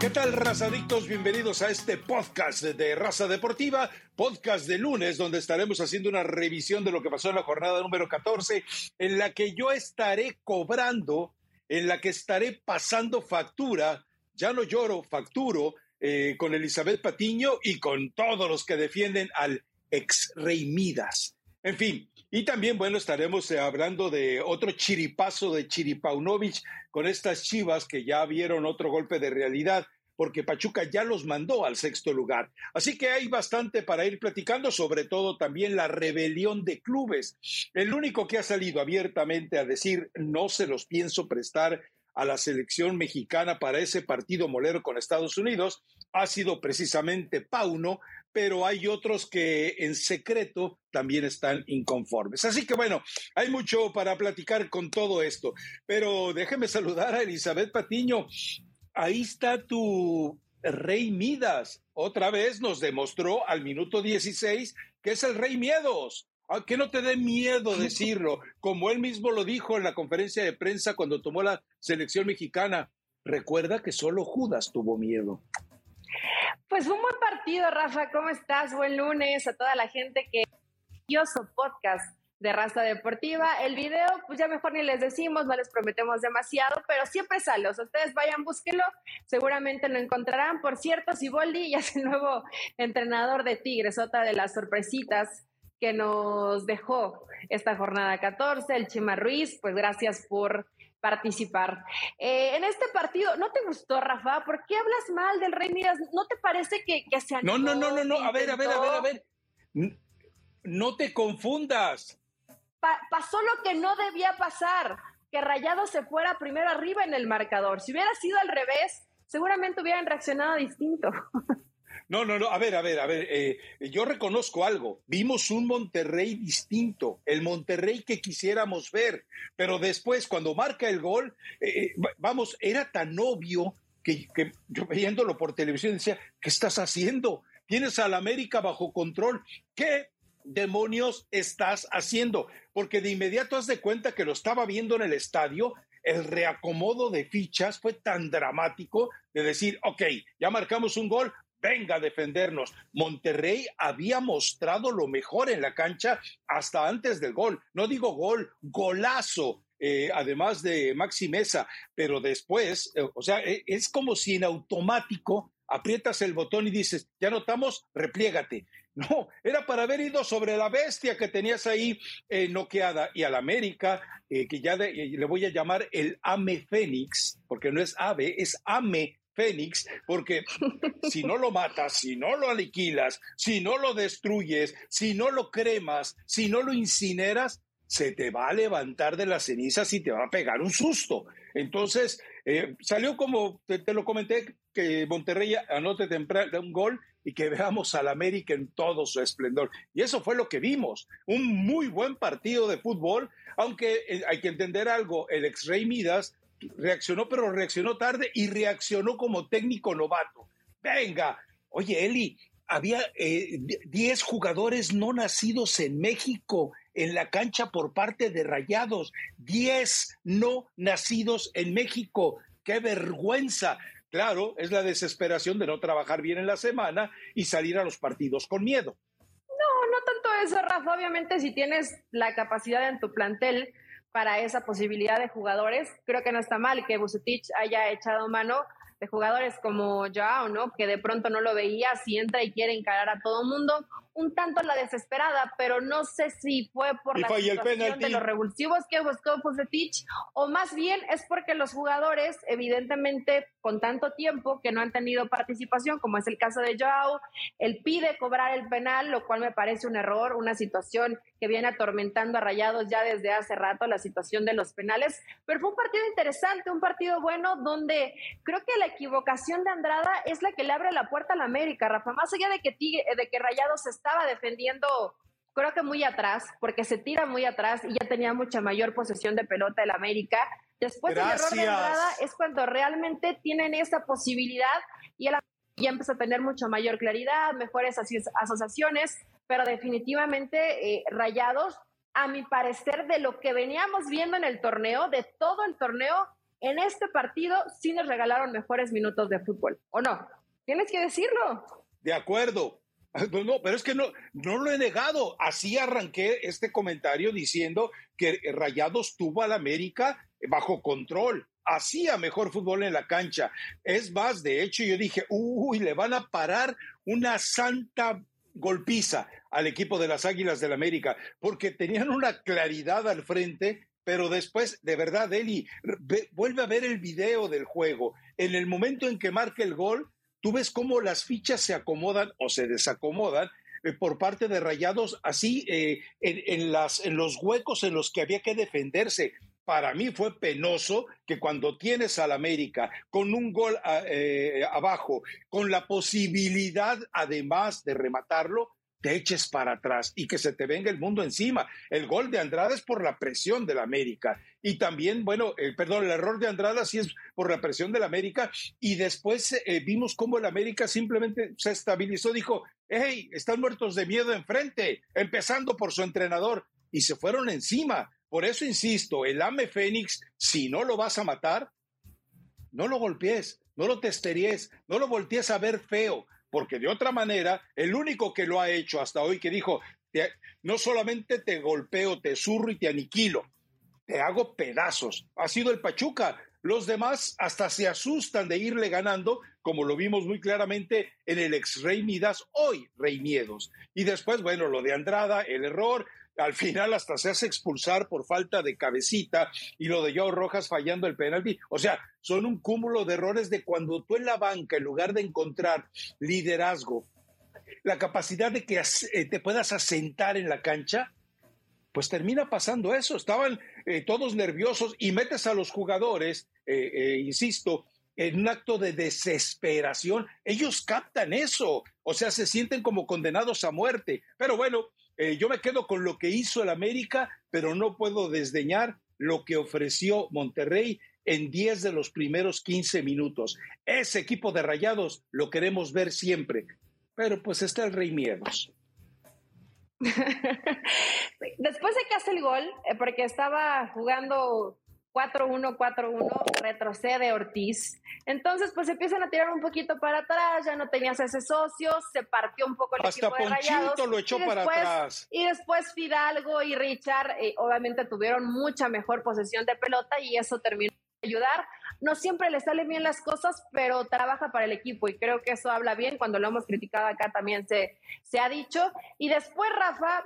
¿Qué tal, razadictos? Bienvenidos a este podcast de Raza Deportiva, podcast de lunes, donde estaremos haciendo una revisión de lo que pasó en la jornada número 14, en la que yo estaré cobrando, en la que estaré pasando factura, ya no lloro, facturo, eh, con Elizabeth Patiño y con todos los que defienden al ex rey Midas. En fin, y también, bueno, estaremos eh, hablando de otro chiripazo de Chiripaunovic con estas chivas que ya vieron otro golpe de realidad porque Pachuca ya los mandó al sexto lugar. Así que hay bastante para ir platicando, sobre todo también la rebelión de clubes. El único que ha salido abiertamente a decir no se los pienso prestar a la selección mexicana para ese partido molero con Estados Unidos ha sido precisamente Pauno, pero hay otros que en secreto también están inconformes. Así que bueno, hay mucho para platicar con todo esto, pero déjeme saludar a Elizabeth Patiño. Ahí está tu rey Midas. Otra vez nos demostró al minuto 16 que es el rey Miedos. Ah, que no te dé miedo decirlo, como él mismo lo dijo en la conferencia de prensa cuando tomó la selección mexicana. Recuerda que solo Judas tuvo miedo. Pues un buen partido, Rafa. ¿Cómo estás? Buen lunes a toda la gente que podcast de Raza Deportiva. El video, pues ya mejor ni les decimos, no les prometemos demasiado, pero siempre sale. O sea, ustedes vayan, búsquenlo, seguramente lo encontrarán. Por cierto, Siboldi ya es el nuevo entrenador de Tigres, otra de las sorpresitas que nos dejó esta jornada 14. El Chima Ruiz, pues gracias por participar. Eh, en este partido, ¿no te gustó, Rafa? ¿Por qué hablas mal del Rey Midas? ¿No te parece que, que se No, no, no, no, no, a ver, a ver, a ver, a ver. No te confundas. Pasó lo que no debía pasar, que Rayado se fuera primero arriba en el marcador. Si hubiera sido al revés, seguramente hubieran reaccionado distinto. No, no, no, a ver, a ver, a ver, eh, yo reconozco algo, vimos un Monterrey distinto, el Monterrey que quisiéramos ver, pero después cuando marca el gol, eh, eh, vamos, era tan obvio que, que, yo viéndolo por televisión decía, ¿qué estás haciendo? Tienes al América bajo control, ¿qué demonios estás haciendo? Porque de inmediato haz de cuenta que lo estaba viendo en el estadio el reacomodo de fichas fue tan dramático de decir, ok, ya marcamos un gol, venga a defendernos. Monterrey había mostrado lo mejor en la cancha hasta antes del gol. No digo gol, golazo. Eh, además de Maxi Mesa, pero después, eh, o sea, e, es como si en automático aprietas el botón y dices, ya notamos, repliégate. No, era para haber ido sobre la bestia que tenías ahí eh, noqueada y al América, que ya le voy a llamar el Ame Fénix, porque no es ave, es Ame Fénix, porque si no lo matas, si no lo aniquilas, si no lo destruyes, si no lo cremas, si no lo incineras, se te va a levantar de las cenizas y te va a pegar un susto. Entonces, eh, salió como te, lo comenté, que Monterrey anote temprano un gol y que veamos al América en todo su esplendor. Y eso fue lo que vimos, un muy buen partido de fútbol, aunque eh, hay que entender algo, el ex Rey Midas reaccionó, pero reaccionó tarde y reaccionó como técnico novato. Venga, oye, Eli, había 10 eh, jugadores no nacidos en México en la cancha por parte de Rayados. 10 no nacidos en México. ¡Qué vergüenza! Claro, es la desesperación de no trabajar bien en la semana y salir a los partidos con miedo. No, no tanto eso, Rafa. Obviamente, si tienes la capacidad en tu plantel para esa posibilidad de jugadores. Creo que no está mal que Bucetich haya echado mano de jugadores como Joao, ¿no? Que de pronto no lo veía, si entra y quiere encarar a todo mundo, un tanto la desesperada, pero no sé si fue por la situación de los revulsivos que buscó Fusetich o más bien es porque los jugadores, evidentemente, con tanto tiempo que no han tenido participación, como es el caso de Joao, él pide cobrar el penal, lo cual me parece un error, una situación que viene atormentando a Rayados ya desde hace rato, la situación de los penales, pero fue un partido interesante, un partido bueno, donde creo que la equivocación de Andrada es la que le abre la puerta a la América, Rafa, más allá de que, de que Rayados estaba defendiendo creo que muy atrás, porque se tira muy atrás y ya tenía mucha mayor posesión de pelota el América. Después del error de entrada es cuando realmente tienen esa posibilidad y el ya empieza a tener mucha mayor claridad, mejores asociaciones, pero definitivamente eh, Rayados, a mi parecer, de lo que veníamos viendo en el torneo, de todo el torneo, en este partido sí nos regalaron mejores minutos de fútbol, ¿o no? Tienes que decirlo. De acuerdo. No, pero es que no, no lo he negado. Así arranqué este comentario diciendo que Rayados tuvo al América bajo control hacía mejor fútbol en la cancha. Es más, de hecho, yo dije, uy, le van a parar una santa golpiza al equipo de las Águilas del América, porque tenían una claridad al frente, pero después, de verdad, Eli, vuelve a ver el video del juego. En el momento en que marca el gol, tú ves cómo las fichas se acomodan o se desacomodan eh, por parte de Rayados, así eh, en, las, en los huecos en los que había que defenderse. Para mí fue penoso que cuando tienes al América con un gol eh, abajo, con la posibilidad además de rematarlo, te eches para atrás y que se te venga el mundo encima. El gol de Andrada es por la presión del América. Y también, bueno, eh, perdón, el error de Andrada sí es por la presión del América. Y después eh, vimos cómo el América simplemente se estabilizó, dijo, hey, están muertos de miedo enfrente, empezando por su entrenador. Y se fueron encima. Por eso insisto, el AME Fénix, si no lo vas a matar, no lo golpees, no lo testeries, no lo voltees a ver feo, porque de otra manera, el único que lo ha hecho hasta hoy que dijo, no solamente te golpeo, te zurro y te aniquilo, te hago pedazos, ha sido el Pachuca. Los demás hasta se asustan de irle ganando, como lo vimos muy claramente en el ex Rey Midas, hoy Rey Miedos. Y después, bueno, lo de Andrada, el error, al final hasta se hace expulsar por falta de cabecita y lo de Joe Rojas fallando el penalti. O sea, son un cúmulo de errores de cuando tú en la banca, en lugar de encontrar liderazgo, la capacidad de que eh, te puedas asentar en la cancha, pues termina pasando eso. Estaban eh, todos nerviosos y metes a los jugadores, eh, insisto, en un acto de desesperación. Ellos captan eso, o sea, se sienten como condenados a muerte. Pero bueno, eh, yo me quedo con lo que hizo el América, pero no puedo desdeñar lo que ofreció Monterrey en 10 de los primeros 15 minutos. Ese equipo de rayados lo queremos ver siempre, pero pues está el Rey Miedos. Después de que hace el gol, eh, porque estaba jugando 4-1, 4-1, retrocede Ortiz. Entonces, pues empiezan a tirar un poquito para atrás, ya no tenías ese socio, se partió un poco el Hasta equipo de Rayados. lo echó para atrás. Y después Fidalgo y Richard, eh, obviamente tuvieron mucha mejor posesión de pelota y eso terminó de ayudar. No siempre le salen bien las cosas, pero trabaja para el equipo y creo que eso habla bien. Cuando lo hemos criticado acá también se, se ha dicho. Y después, Rafa,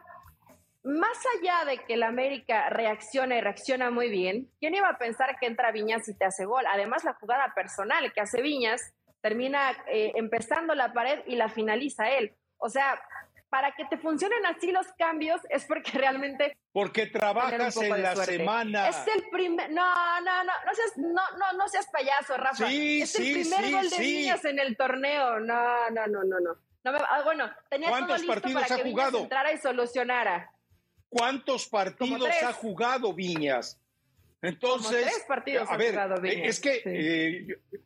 más allá de que el América reacciona y reacciona muy bien, ¿quién iba a pensar que entra Viñas y te hace gol? Además, la jugada personal que hace Viñas termina eh, empezando la pared y la finaliza él. O sea, para que te funcionen así los cambios es porque realmente... Porque trabajas en la semana. Es el primer... No, no, no, no seas, no, no, no seas payaso, Rafa. Sí, es el primer gol de Viñas en el torneo. No, no, no, no, no. no ah, bueno, tenía ¿Cuántos todo listo para que jugado? Viñas entrara y solucionara. ¿Cuántos partidos ha jugado Viñas? Entonces, tres partidos a ha ver, jugado Viñas, es que sí. eh, yo,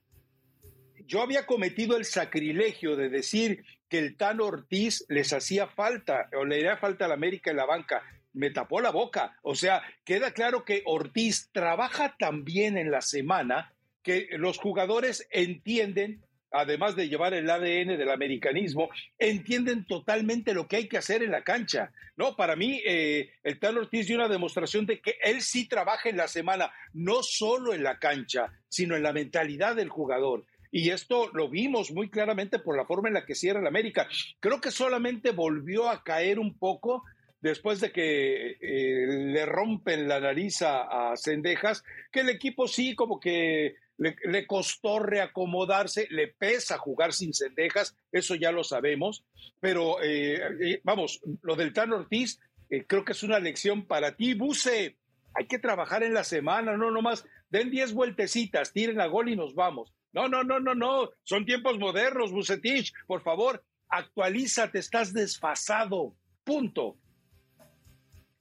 yo había cometido el sacrilegio de decir que el Tan Ortiz les hacía falta o le haría falta a la América en la banca. Me tapó la boca. O sea, queda claro que Ortiz trabaja tan bien en la semana que los jugadores entienden además de llevar el ADN del americanismo, entienden totalmente lo que hay que hacer en la cancha. No, para mí, eh, el Tal Ortiz dio una demostración de que él sí trabaja en la semana, no solo en la cancha, sino en la mentalidad del jugador. Y esto lo vimos muy claramente por la forma en la que cierra el América. Creo que solamente volvió a caer un poco después de que eh, le rompen la nariz a, a Cendejas, que el equipo sí como que le, le, costó reacomodarse, le pesa jugar sin cendejas, eso ya lo sabemos, pero eh, eh, vamos, lo del Tan Ortiz eh, creo que es una lección para ti, Buse, hay que trabajar en la semana, no nomás, den 10 vueltecitas, tiren a gol y nos vamos. No, no, no, no, no, son tiempos modernos, Bucetich, por favor, actualízate, estás desfasado, punto.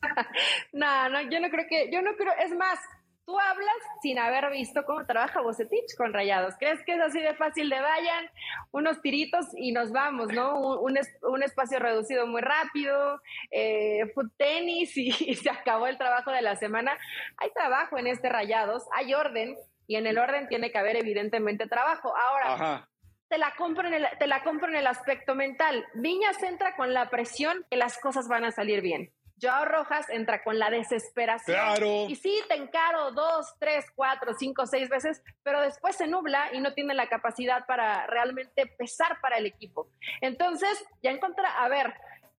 no, no, yo no creo que, yo no creo, es más, tú hablas sin haber visto cómo trabaja Bocetich con Rayados. ¿Crees que es así de fácil de vayan unos tiritos y nos vamos, ¿no? Un, un, un espacio reducido muy rápido, eh, foot tenis y, y, se acabó el trabajo de la semana. Hay trabajo en este Rayados, hay orden. y en el orden tiene que haber evidentemente trabajo. Ahora, Te, la compro en el, te la compro en el aspecto mental. Viñas entra con la presión que las cosas van a salir bien. Joao Rojas entra con la desesperación. Claro. Y sí, te encaro dos, tres, cuatro, cinco, seis veces, pero después se nubla y no tiene la capacidad para realmente pesar para el equipo. Entonces, ya encontré, a ver,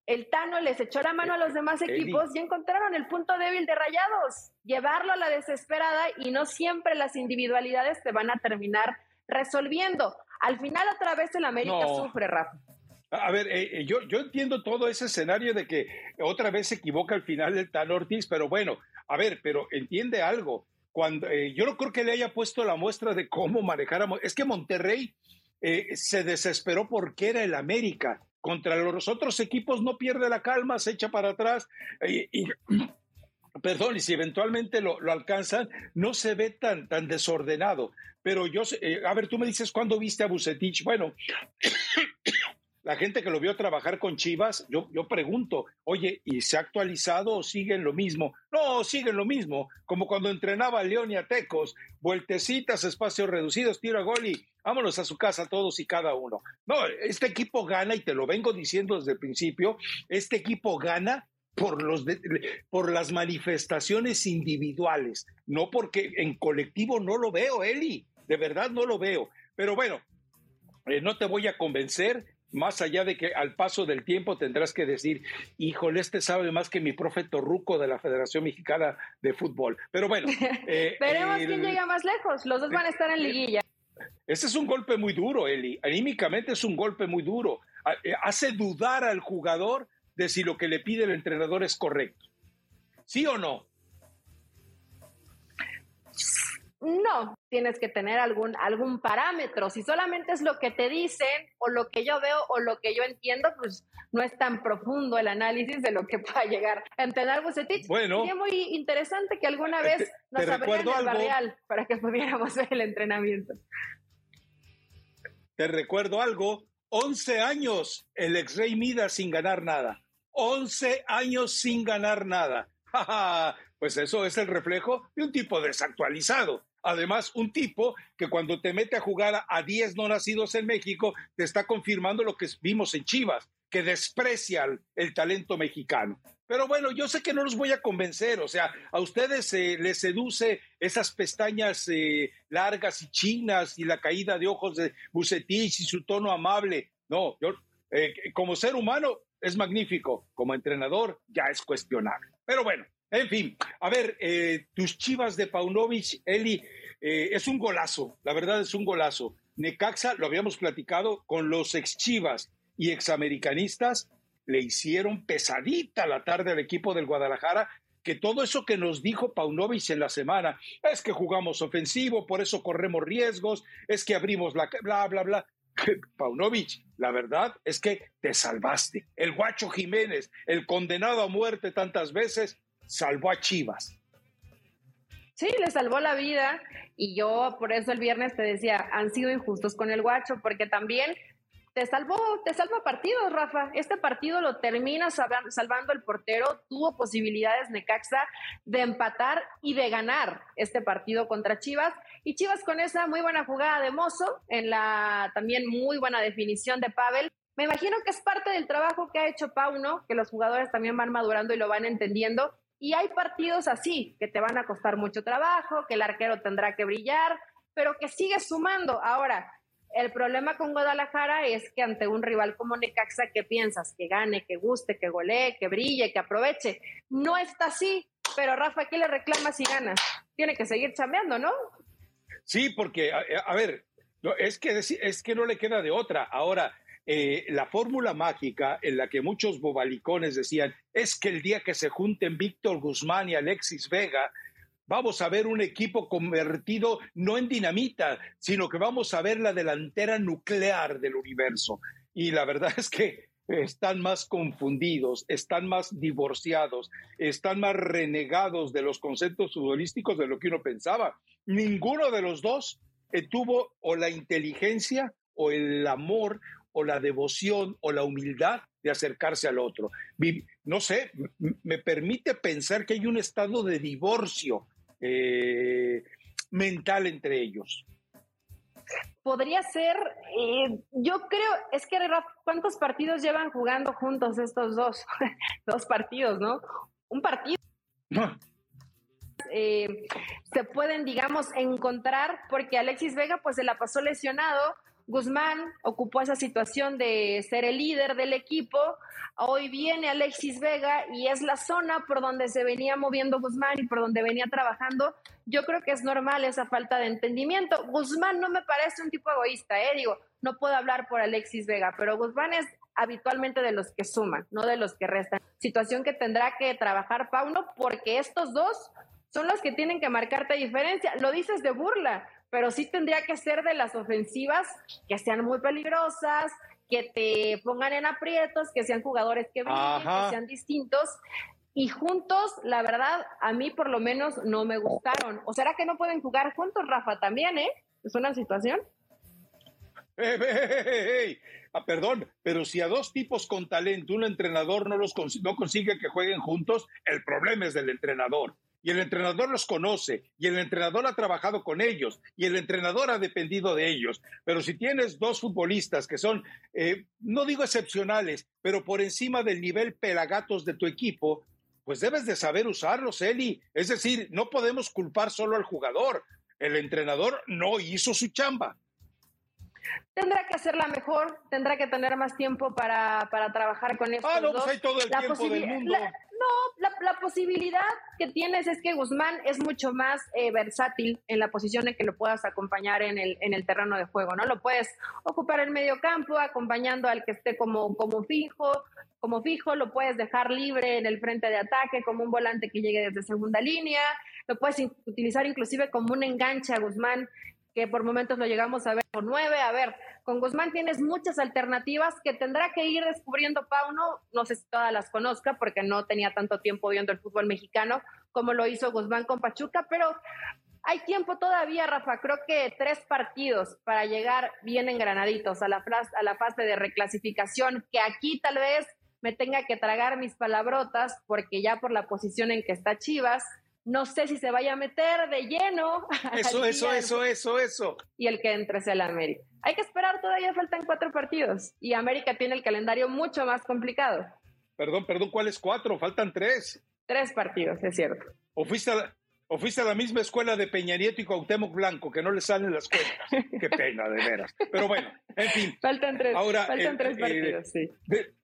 el Tano les echó la mano a los demás equipos y encontraron el punto débil de Rayados, llevarlo a la desesperada y no siempre las individualidades te van a terminar resolviendo. Al final otra vez el América sufre, Rafa. A ver, eh, eh, yo, yo entiendo todo ese escenario de que otra vez se equivoca al final el Tano Ortiz, pero bueno, a ver, pero entiende algo. Cuando, eh, yo no creo que le haya puesto la muestra de cómo manejar a... Es que Monterrey se desesperó porque era el América contra los otros equipos no pierde la calma, se echa para atrás y, perdón, y si eventualmente lo, alcanzan, no se ve tan, tan desordenado. Pero yo, eh, a ver, tú me dices, ¿cuándo viste a Bucetich? Bueno, la gente que lo vio trabajar con Chivas, yo, yo pregunto, oye, ¿y se ha actualizado o siguen lo mismo? No, siguen lo mismo, como cuando entrenaba a León y a Tecos, vueltecitas, espacios reducidos, tiro a gol y vámonos a su casa todos y cada uno. No, este equipo gana, y te lo vengo diciendo desde el principio, este equipo gana por, los por las manifestaciones individuales, no porque en colectivo no lo veo, Eli, de verdad no lo veo. Pero bueno, eh, no te voy a convencer, más allá de que al paso del tiempo tendrás que decir, híjole, este sabe más que mi profe Torruco de la Federación Mexicana de Fútbol. Pero bueno. Eh, Veremos quién llega más lejos. Los dos van a estar en liguilla. Ese es un golpe muy duro, Eli. Anímicamente es un golpe muy duro. Eh, hace dudar al jugador de si lo que le pide el entrenador es correcto. ¿Sí o no? No, tienes que tener algún, algún parámetro. Si solamente es lo que te dicen o lo que yo veo o lo que yo entiendo, pues no es tan profundo el análisis de lo que pueda llegar a entender Bucetich. Bueno. Sería muy interesante que alguna vez nos abrieran el barrial para que pudiéramos ver el entrenamiento. Te recuerdo algo, 11 años el ex rey Mida sin ganar nada. 11 años sin ganar nada. pues eso es el reflejo de un tipo desactualizado. Además, un tipo que cuando te mete a jugar a 10 no nacidos en México, te está confirmando lo que vimos en Chivas, que desprecia el, talento mexicano. Pero bueno, yo sé que no los voy a convencer, o sea, a ustedes eh, les seduce esas pestañas eh, largas y chinas y la caída de ojos de Bucetich y su tono amable. No, yo eh, como ser humano es magnífico, como entrenador ya es cuestionable. Pero bueno, en fin, a ver, eh, tus chivas de Paunovic, Eli, eh, es un golazo, la verdad es un golazo. Necaxa, lo habíamos platicado, con los ex chivas y examericanistas, le hicieron pesadita la tarde al equipo del Guadalajara, que todo eso que nos dijo Paunovic en la semana, es que jugamos ofensivo, por eso corremos riesgos, es que abrimos la bla, bla, bla. Paunovic, la verdad es que te salvaste. El guacho Jiménez, el condenado a muerte tantas veces, salvó a Chivas. Sí, le salvó la vida y yo por eso el viernes te decía, han sido injustos con el guacho, porque también te salvó, te salva partidos, Rafa. Este partido lo termina salvando el portero, tuvo posibilidades Necaxa de empatar y de ganar este partido contra Chivas. Y Chivas con esa muy buena jugada de Mozo, en la también muy buena definición de Pavel. Me imagino que es parte del trabajo que ha hecho Pauno, que los jugadores también van madurando y lo van entendiendo y hay partidos así, que te van a costar mucho trabajo, que el arquero tendrá que brillar, pero que sigue sumando. Ahora, el problema con Guadalajara es que ante un rival como Necaxa, ¿qué piensas? Que gane, que guste, que golee, que brille, que aproveche. No está así, pero Rafa, ¿qué le reclama si gana? Tiene que seguir chambeando, ¿no? Sí, porque, a, ver, es que, es que no le queda de otra. Ahora, eh, la fórmula mágica en la que muchos bobalicones decían es que el día que se junten Víctor Guzmán y Alexis Vega, vamos a ver un equipo convertido no en dinamita, sino que vamos a ver la delantera nuclear del universo. Y la verdad es que están más confundidos, están más divorciados, están más renegados de los conceptos futbolísticos de lo que uno pensaba. Ninguno de los dos eh, tuvo o la inteligencia o el amor o la devoción o la humildad de acercarse al otro. No sé, me permite pensar que hay un estado de divorcio. Eh, mental entre ellos. Podría ser, eh, yo creo, es que ¿cuántos partidos llevan jugando juntos estos dos? dos partidos, ¿no? Un partido. Eh, se pueden, digamos, encontrar porque Alexis Vega pues se la pasó lesionado, Guzmán ocupó esa situación de ser el líder del equipo. Hoy viene Alexis Vega y es la zona por donde se venía moviendo Guzmán y por donde venía trabajando. Yo creo que es normal esa falta de entendimiento. Guzmán no me parece un tipo egoísta, ¿eh? Digo, no puedo hablar por Alexis Vega, pero Guzmán es habitualmente de los que suman, no de los que restan. Situación que tendrá que trabajar Pauno porque estos dos son los que tienen que marcarte diferencia. Lo dices de burla, pero sí tendría que ser de las ofensivas que sean muy peligrosas, que te pongan en aprietos, que sean jugadores que brillen, que sean distintos. Y juntos, la verdad, a mí por lo menos no me gustaron. ¿O será que no pueden jugar juntos, Rafa? También, ¿eh? Es una situación. Ah, perdón, pero si a dos tipos con talento un entrenador no los no consigue que jueguen juntos, el problema es del entrenador y el entrenador los conoce y el entrenador ha trabajado con ellos y el entrenador ha dependido de ellos. Pero si tienes dos futbolistas que son, eh, no digo excepcionales, pero por encima del nivel pelagatos de tu equipo, pues debes de saber usarlos, Eli. Es decir, no podemos culpar solo al jugador. El entrenador no hizo su chamba tendrá que hacerla mejor, tendrá que tener más tiempo para, para trabajar con estos ah, no, Pues hay todo el tiempo del mundo. no, la, posibilidad que tienes es que Guzmán es mucho más eh, versátil en la posición en que lo puedas acompañar en el, en el terreno de juego, ¿no? Lo puedes ocupar en medio campo, acompañando al que esté como, como fijo, como fijo, lo puedes dejar libre en el frente de ataque, como un volante que llegue desde segunda línea, lo puedes utilizar inclusive como un enganche a Guzmán que por momentos lo llegamos a ver con nueve. A ver, con Guzmán tienes muchas alternativas que tendrá que ir descubriendo Pauno. No sé si todas las conozca porque no tenía tanto tiempo viendo el fútbol mexicano como lo hizo Guzmán con Pachuca, pero hay tiempo todavía, Rafa. Creo que tres partidos para llegar bien engranaditos a la, a la fase de reclasificación, que aquí tal vez me tenga que tragar mis palabrotas porque ya por la posición en que está Chivas, no sé si se vaya a meter de lleno. Eso, eso, eso, eso, eso. Y el que entre sea el América. Hay que esperar, todavía faltan cuatro partidos. Y América tiene el calendario mucho más complicado. Perdón, perdón, ¿cuáles cuatro? Faltan tres. Tres partidos, es cierto. ¿O fuiste a o fuiste a la misma escuela de Peña Nieto y Cuauhtémoc Blanco, que no le salen las cuentas? Qué pena, de veras. Pero bueno, en fin. Faltan tres, Ahora, faltan tres partidos, sí. De,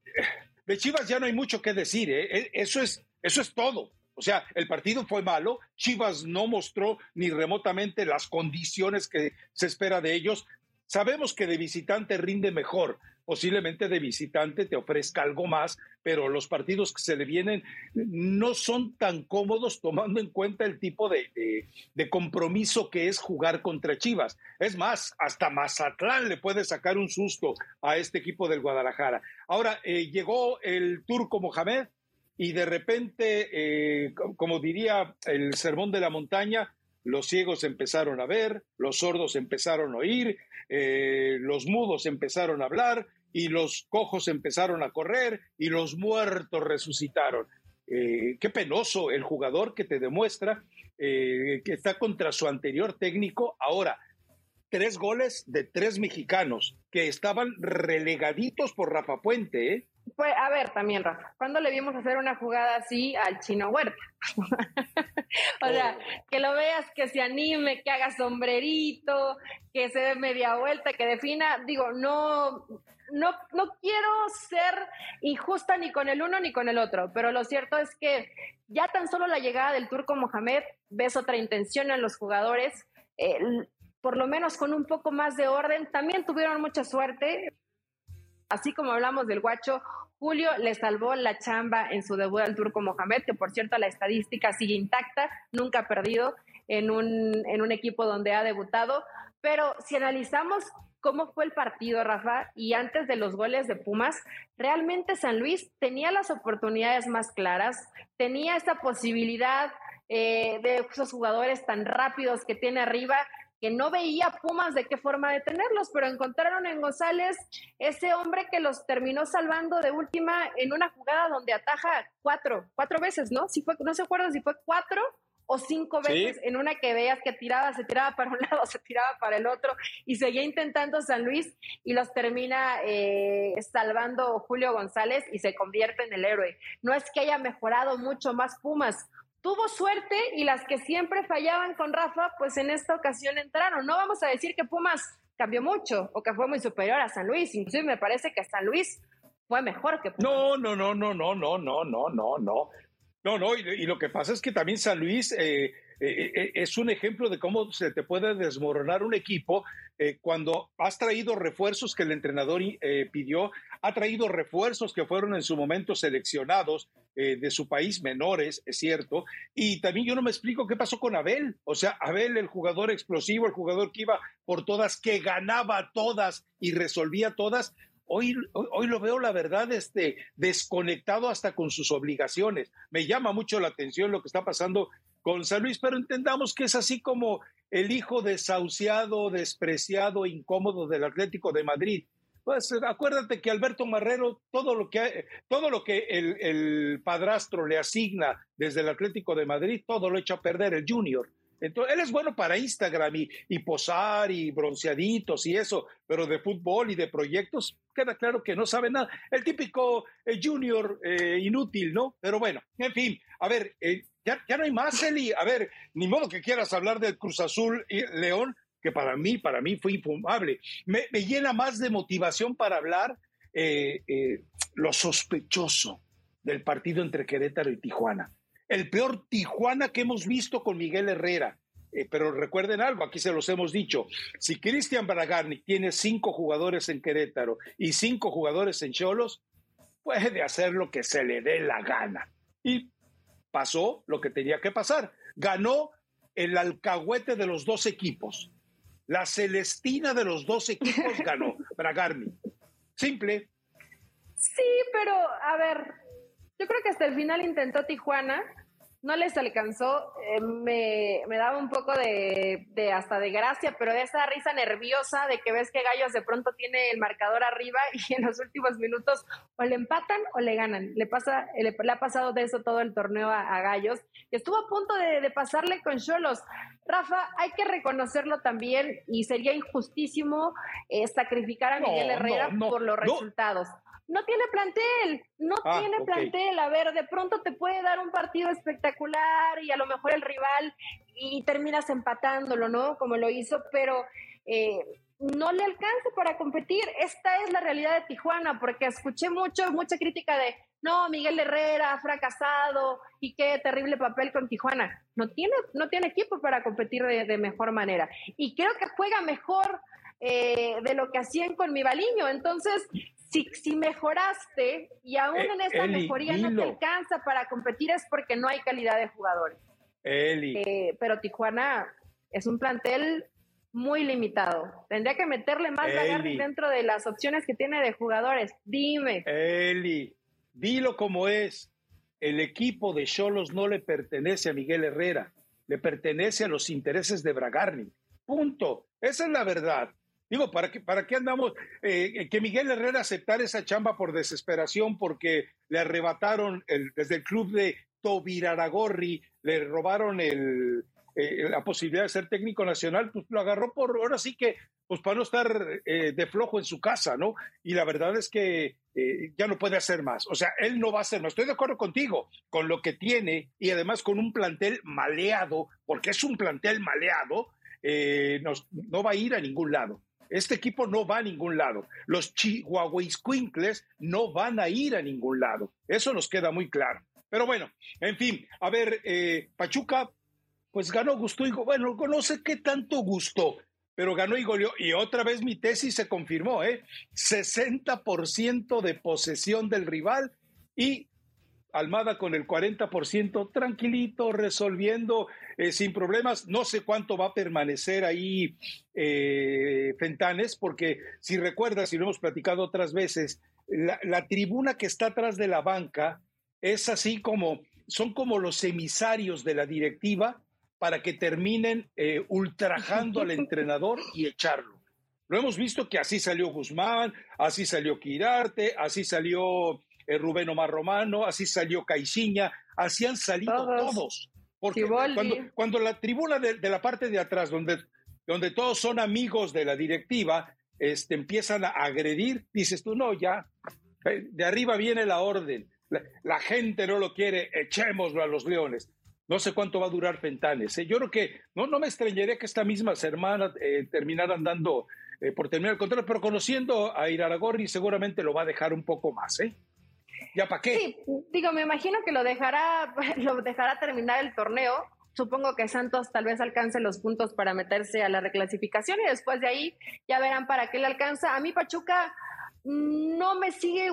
de, Chivas ya no hay mucho que decir, ¿eh? E, eso es, eso es todo. O sea, el partido fue malo, Chivas no mostró ni remotamente las condiciones que se espera de ellos. Sabemos que de visitante rinde mejor, posiblemente de visitante te ofrezca algo más, pero los partidos que se le vienen no son tan cómodos tomando en cuenta el tipo de, compromiso que es jugar contra Chivas. Es más, hasta Mazatlán le puede sacar un susto a este equipo del Guadalajara. Ahora, eh, llegó el turco Mohamed, y de repente, eh, como diría el sermón de la montaña, los ciegos empezaron a ver, los sordos empezaron a oír, eh, los mudos empezaron a hablar y los cojos empezaron a correr y los muertos resucitaron. Eh, qué penoso el jugador que te demuestra que está contra su anterior técnico. Ahora, tres goles de tres mexicanos que estaban relegaditos por Rafa Puente, ¿eh? Pues, a ver, también, Rafa, ¿cuándo le vimos hacer una jugada así al chino Huerta? o sea, oh. que lo veas, que se anime, que haga sombrerito, que se dé media vuelta, que defina. Digo, no, no, no quiero ser injusta ni con el uno ni con el otro, pero lo cierto es que ya tan solo la llegada del turco Mohamed, ves otra intención en los jugadores. por lo menos con un poco más de orden, también tuvieron mucha suerte, así como hablamos del guacho, Julio le salvó la chamba en su debut al Turco Mohamed, que por cierto la estadística sigue intacta, nunca ha perdido en un, en un equipo donde ha debutado. Pero si analizamos cómo fue el partido, Rafa, y antes de los goles de Pumas, realmente San Luis tenía las oportunidades más claras, tenía esta posibilidad eh, de esos jugadores tan rápidos que tiene arriba que no veía Pumas de qué forma detenerlos, pero encontraron en González ese hombre que los terminó salvando de última en una jugada donde ataja cuatro, cuatro veces, ¿no? Si fue, no se acuerda si fue cuatro o cinco veces en una que veas que tiraba, se tiraba para un lado, se tiraba para el otro y seguía intentando San Luis y los termina eh, salvando Julio González y se convierte en el héroe. No es que haya mejorado mucho más Pumas, tuvo suerte y las que siempre fallaban con Rafa, pues en esta ocasión entraron. No vamos a decir que Pumas cambió mucho o que fue muy superior a San Luis, inclusive me parece que San Luis fue mejor que Pumas. No, no, no, no, no, no, no, no, no, no. No, no, y, lo que pasa es que también San Luis eh, eh, eh, es un ejemplo de cómo se te puede desmoronar un equipo cuando has traído refuerzos que el entrenador pidió, ha traído refuerzos que fueron en su momento seleccionados de su país, menores, es cierto, y también yo no me explico qué pasó con Abel, o sea, Abel, el jugador explosivo, el jugador que iba por todas, que ganaba todas y resolvía todas, Hoy, hoy lo veo, la verdad, este, desconectado hasta con sus obligaciones. Me llama mucho la atención lo que está pasando con Luis, pero entendamos que es así como el hijo desahuciado, despreciado, incómodo del Atlético de Madrid. Pues acuérdate que Alberto Marrero, todo lo que, todo lo que el, el padrastro le asigna desde el Atlético de Madrid, todo lo echa a perder el Junior. Entonces, él es bueno para Instagram y, posar y bronceaditos y eso, pero de fútbol y de proyectos queda claro que no sabe nada. El típico eh, junior eh, inútil, ¿no? Pero bueno, en fin, a ver, eh, ya, no hay más, Eli. A ver, ni modo que quieras hablar del Cruz Azul y León, que para mí, para mí fue infumable. Me, me llena más de motivación para hablar lo sospechoso del partido entre Querétaro y Tijuana el peor Tijuana que hemos visto con Miguel Herrera. Eh, pero recuerden algo, aquí se los hemos dicho, si Cristian Bragarni tiene cinco jugadores en Querétaro y cinco jugadores en Cholos, puede hacer lo que se le dé la gana. Y pasó lo que tenía que pasar. Ganó el alcahuete de los dos equipos. La Celestina de los dos equipos ganó Bragarni. Simple. Sí, pero a ver, yo creo que hasta el final intentó Tijuana, no les alcanzó, eh, me, daba un poco de, hasta de gracia, pero de esa risa nerviosa de que ves que Gallos de pronto tiene el marcador arriba y en los últimos minutos o le empatan o le ganan. Le, pasa, le, ha pasado de eso todo el torneo a, Gallos, que estuvo a punto de, pasarle con Cholos. Rafa, hay que reconocerlo también y sería injustísimo eh, sacrificar a Miguel Herrera por los resultados no tiene plantel, no ah, tiene plantel. A ver, de pronto te puede dar un partido espectacular y a lo mejor el rival y terminas empatándolo, ¿no? Como lo hizo, pero eh, no le alcanza para competir. Esta es la realidad de Tijuana, porque escuché mucho, mucha crítica de, no, Miguel Herrera ha fracasado y qué terrible papel con Tijuana. No tiene, no tiene equipo para competir de, mejor manera. Y creo que juega mejor eh, de lo que hacían con mi Baliño. Entonces, si, mejoraste y aún eh, en esta mejoría no te alcanza para competir es porque no hay calidad de jugadores. Eli. Eh, pero Tijuana es un plantel muy limitado. Tendría que meterle más Eli. dentro de las opciones que tiene de jugadores. Dime. Eli, dilo como es. El equipo de Cholos no le pertenece a Miguel Herrera, le pertenece a los intereses de Bragarni. Punto. Esa es la verdad. Digo, ¿para qué, para qué andamos? Eh, que Miguel Herrera aceptara esa chamba por desesperación porque le arrebataron el, desde el club de Tobiraragorri, le robaron el, eh, la posibilidad de ser técnico nacional, pues lo agarró por, ahora sí que, pues para no estar eh, de flojo en su casa, ¿no? Y la verdad es que ya no puede hacer más. O sea, él no va a hacer más. Estoy de acuerdo contigo con lo que tiene y además con un plantel maleado, porque es un plantel maleado, no va a ir a ningún lado. Este equipo no va a ningún lado. Los Chihuahuiscuincles no van a ir a ningún lado. Eso nos queda muy claro. Pero bueno, en fin, a ver, eh, Pachuca, pues ganó, gustó y bueno, no sé qué tanto gustó, pero ganó y goleó. Y otra vez mi tesis se confirmó, ¿eh? 60% de posesión del rival y Almada con el 40%, tranquilito, resolviendo eh, sin problemas. No sé cuánto va a permanecer ahí eh, Fentanes, porque si recuerdas, y lo hemos platicado otras veces, la, tribuna que está atrás de la banca es así como, son como los emisarios de la directiva para que terminen eh, ultrajando al entrenador y echarlo. Lo hemos visto que así salió Guzmán, así salió Quirarte, así salió Rubén Omar Romano, así salió Caixinha, así han salido todos. Porque cuando, cuando, la tribuna de, la parte de atrás, donde, donde todos son amigos de la directiva, este, empiezan a agredir, dices tú, no, ya, eh, de arriba viene la orden, la, gente no lo quiere, echémoslo a los leones. No sé cuánto va a durar Fentanes. ¿eh? Yo creo que no, no me extrañaría que estas mismas hermanas eh, terminaran dando eh, por terminar el contrato, pero conociendo a Iraragorri seguramente lo va a dejar un poco más, ¿eh? ¿Ya para qué? Sí, digo, me imagino que lo dejará, lo dejará terminar el torneo. Supongo que Santos tal vez alcance los puntos para meterse a la reclasificación y después de ahí ya verán para qué le alcanza. A mí Pachuca no me sigue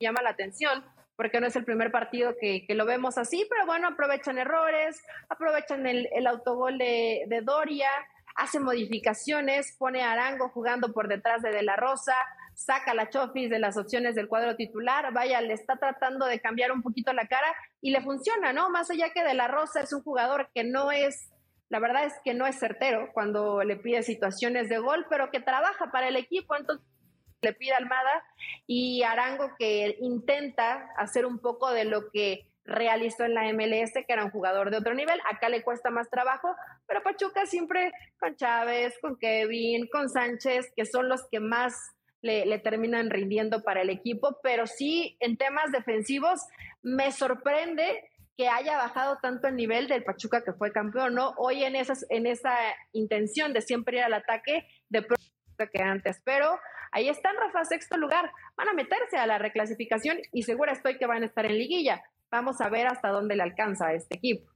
llama la atención porque no es el primer partido que, lo vemos así, pero bueno, aprovechan errores, aprovechan el, autogol de, de Doria, hace modificaciones, pone a Arango jugando por detrás de De La Rosa, saca la Chofis de las opciones del cuadro titular, vaya, le está tratando de cambiar un poquito la cara y le funciona, ¿no? Más allá que De La Rosa es un jugador que no es, la verdad es que no es certero cuando le pide situaciones de gol, pero que trabaja para el equipo, entonces le pide Almada y Arango que intenta hacer un poco de lo que realizó en la MLS, que era un jugador de otro nivel. Acá le cuesta más trabajo, pero Pachuca siempre con Chávez, con Kevin, con Sánchez, que son los que más le, terminan rindiendo para el equipo. Pero sí, en temas defensivos, me sorprende que haya bajado tanto el nivel del Pachuca que fue campeón, ¿no? Hoy en, esas, en esa intención de siempre ir al ataque, de que antes, pero ahí están, Rafa, sexto lugar, van a meterse a la reclasificación y segura estoy que van a estar en liguilla. Vamos a ver hasta dónde le alcanza a este equipo.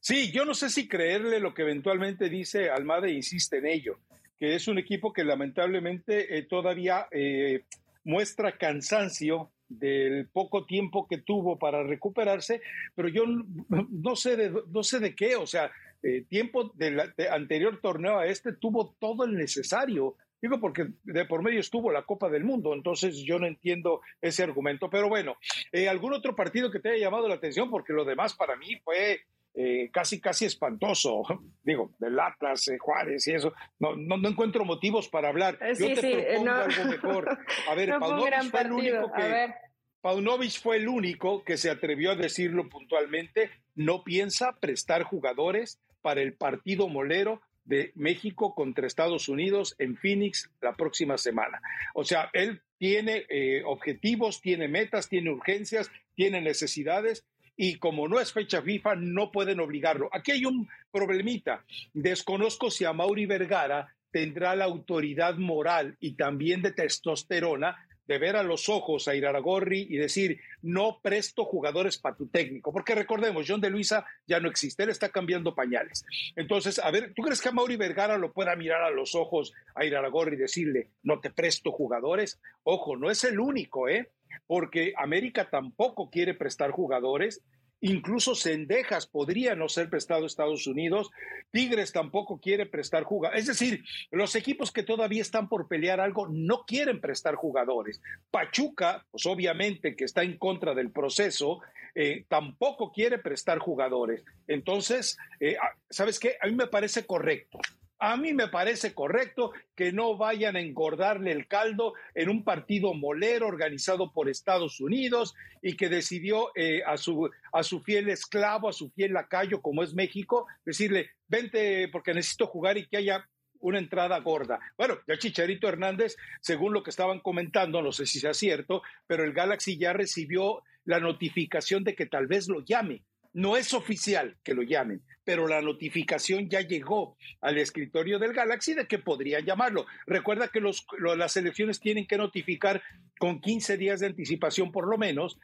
Sí, yo no sé si creerle lo que eventualmente dice Almada e insiste en ello, que es un equipo que lamentablemente eh, todavía eh, muestra cansancio del poco tiempo que tuvo para recuperarse, pero yo no sé de, no sé de qué, o sea, eh, tiempo del anterior torneo a este tuvo todo el necesario Digo porque de por medio estuvo la Copa del Mundo, entonces yo no entiendo ese argumento. Pero bueno, eh, ¿algún otro partido que te haya llamado la atención? Porque lo demás para mí fue eh, casi, casi espantoso. Digo, del Atlas, eh, Juárez y eso. No, no, encuentro motivos para hablar. yo te propongo algo mejor. A ver, Paunovic fue el único que... Paunovic fue el único que se atrevió a decirlo puntualmente, no piensa prestar jugadores para el partido molero de México contra Estados Unidos en Phoenix la próxima semana. O sea, él tiene eh, objetivos, tiene metas, tiene urgencias, tiene necesidades y como no es fecha FIFA, no pueden obligarlo. Aquí hay un problemita. Desconozco si a Mauri Vergara tendrá la autoridad moral y también de testosterona de ver a los ojos a Iraragorri y decir, no presto jugadores para tu técnico, porque recordemos, John de Luisa ya no existe, él está cambiando pañales. Entonces, a ver, ¿tú crees que a Mauri Vergara lo pueda mirar a los ojos a Iraragorri y decirle, no te presto jugadores? Ojo, no es el único, ¿eh? Porque América tampoco quiere prestar jugadores Incluso Cendejas podría no ser prestado a Estados Unidos. Tigres tampoco quiere prestar jugadores. Es decir, los equipos que todavía están por pelear algo no quieren prestar jugadores. Pachuca, pues obviamente que está en contra del proceso, eh, tampoco quiere prestar jugadores. Entonces, eh, ah, ¿sabes qué? A mí me parece correcto. A mí me parece correcto que no vayan a engordarle el caldo en un partido molero organizado por Estados Unidos y que decidió eh, a, su, a su fiel esclavo, a su fiel lacayo como es México, decirle, vente porque necesito jugar y que haya una entrada gorda. Bueno, el Chicharito Hernández, según lo que estaban comentando, no sé si sea cierto, pero el Galaxy ya recibió la notificación de que tal vez lo llame no es oficial que lo llamen, pero la notificación ya llegó al escritorio del Galaxy de que podrían llamarlo. Recuerda que los, las elecciones tienen que notificar con 15 días de anticipación por lo menos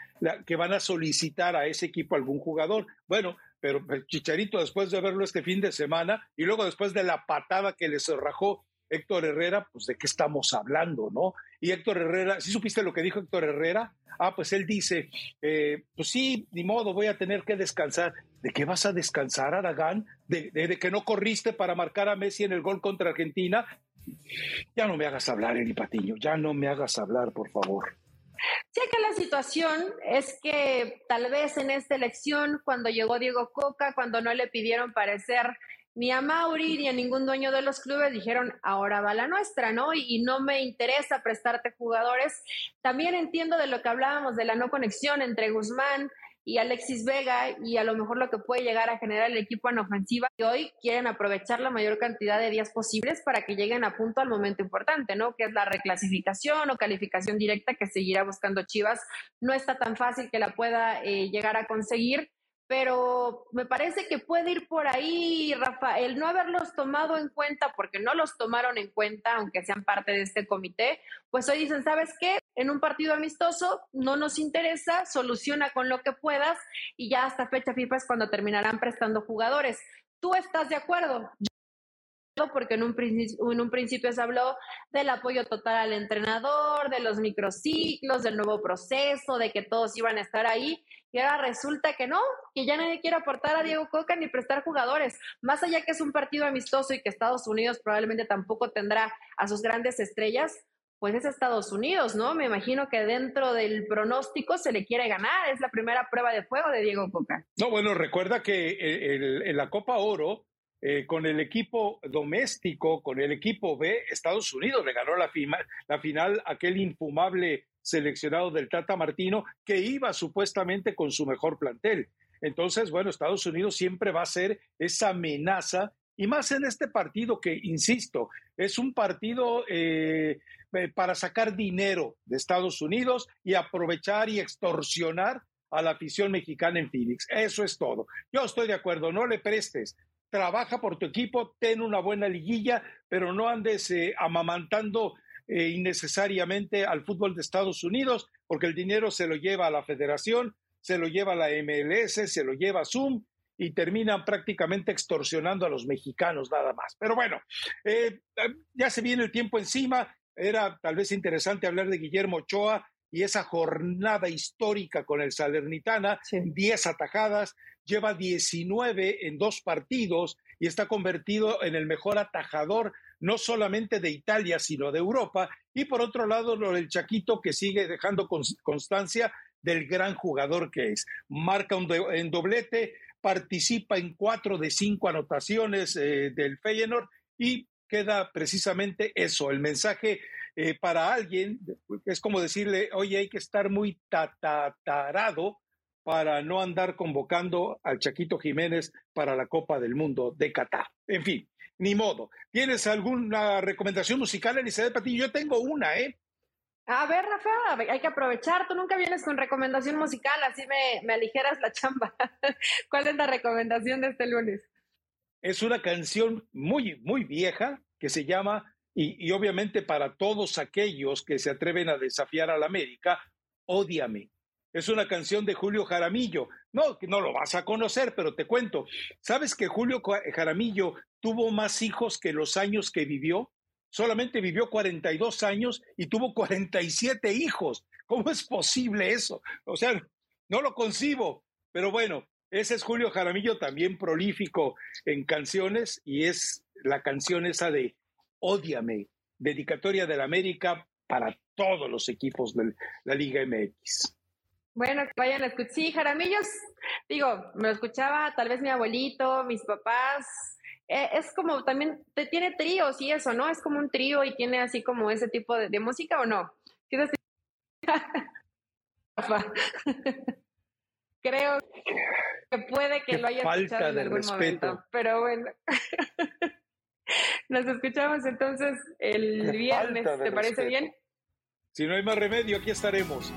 que van a solicitar a ese equipo algún jugador. Bueno, pero Chicharito después de verlo este fin de semana y luego después de la patada que le cerrajó Héctor Herrera, pues de qué estamos hablando, ¿no? Y Héctor Herrera, ¿sí supiste lo que dijo Héctor Herrera? Ah, pues él dice, eh, pues sí, ni modo, voy a tener que descansar. ¿De qué vas a descansar, Aragán? ¿De, de, que no corriste para marcar a Messi en el gol contra Argentina? Ya no me hagas hablar, Eli Patiño, ya no me hagas hablar, por favor. Sí, que la situación es que tal vez en esta elección, cuando llegó Diego Coca, cuando no le pidieron parecer ni a Mauri ni a ningún dueño de los clubes dijeron, ahora va la nuestra, ¿no? Y, no me interesa prestarte jugadores. También entiendo de lo que hablábamos de la no conexión entre Guzmán y Alexis Vega y a lo mejor lo que puede llegar a generar el equipo en ofensiva. Y hoy quieren aprovechar la mayor cantidad de días posibles para que lleguen a punto al momento importante, ¿no? Que es la reclasificación o calificación directa que seguirá buscando Chivas. No está tan fácil que la pueda eh, llegar a conseguir pero me parece que puede ir por ahí, Rafa, el no haberlos tomado en cuenta, porque no los tomaron en cuenta, aunque sean parte de este comité, pues hoy dicen, ¿sabes qué? En un partido amistoso no nos interesa, soluciona con lo que puedas y ya hasta fecha FIFA es cuando terminarán prestando jugadores. ¿Tú estás de acuerdo? Porque en un, un principio se habló del apoyo total al entrenador, de los microciclos, del nuevo proceso, de que todos iban a estar ahí, y ahora resulta que no, que ya nadie quiere aportar a Diego Coca ni prestar jugadores. Más allá que es un partido amistoso y que Estados Unidos probablemente tampoco tendrá a sus grandes estrellas, pues es Estados Unidos, ¿no? Me imagino que dentro del pronóstico se le quiere ganar, es la primera prueba de fuego de Diego Coca. No, bueno, recuerda que en la Copa Oro eh, con el equipo doméstico, con el equipo B, Estados Unidos le ganó la, la final aquel infumable seleccionado del Tata Martino que iba supuestamente con su mejor plantel. Entonces, bueno, Estados Unidos siempre va a ser esa amenaza y más en este partido que, insisto, es un partido eh, eh, para sacar dinero de Estados Unidos y aprovechar y extorsionar a la afición mexicana en Phoenix. Eso es todo. Yo estoy de acuerdo, no le prestes trabaja por tu equipo, ten una buena liguilla, pero no andes eh, amamantando eh, innecesariamente al fútbol de Estados Unidos, porque el dinero se lo lleva a la federación, se lo lleva a la MLS, se lo lleva a Zoom y terminan prácticamente extorsionando a los mexicanos nada más. Pero bueno, eh, ya se viene el tiempo encima. Era tal vez interesante hablar de Guillermo Ochoa y esa jornada histórica con el Salernitana, 10 atajadas, lleva 19 en dos partidos y está convertido en el mejor atajador no solamente de Italia, sino de Europa. Y por otro lado, lo del Chaquito que sigue dejando constancia del gran jugador que es. Marca un en doblete, participa en cuatro de cinco anotaciones eh, del Feyenoord y queda precisamente eso, el mensaje eh, para alguien, es como decirle, oye, hay que estar muy tatatarado para no andar convocando al Chaquito Jiménez para la Copa del Mundo de Qatar. En fin, ni modo. ¿Tienes alguna recomendación musical, Elizabeth Patiño? Yo tengo una, ¿eh? A ver, Rafa, hay que aprovechar. Tú nunca vienes con recomendación musical, así me, me aligeras la chamba. ¿Cuál es la recomendación de este lunes? Es una canción muy, muy vieja que se llama, y, obviamente para todos aquellos que se atreven a desafiar a la América, Ódiame es una canción de Julio Jaramillo. No, no lo vas a conocer, pero te cuento. ¿Sabes que Julio Jaramillo tuvo más hijos que los años que vivió? Solamente vivió 42 años y tuvo 47 hijos. ¿Cómo es posible eso? O sea, no lo concibo. Pero bueno, ese es Julio Jaramillo, también prolífico en canciones, y es la canción esa de Ódiame, dedicatoria de la América para todos los equipos de la Liga MX. Bueno, que vayan a escuchar. Sí, Jaramillos, digo, me lo escuchaba tal vez mi abuelito, mis papás. Eh, es como también, te, tiene tríos y eso, ¿no? Es como un trío y tiene así como ese tipo de, música o no. Creo que puede que lo haya escuchado en algún momento, pero bueno. Nos escuchamos entonces el viernes, ¿te parece bien? Si no hay más remedio, aquí estaremos.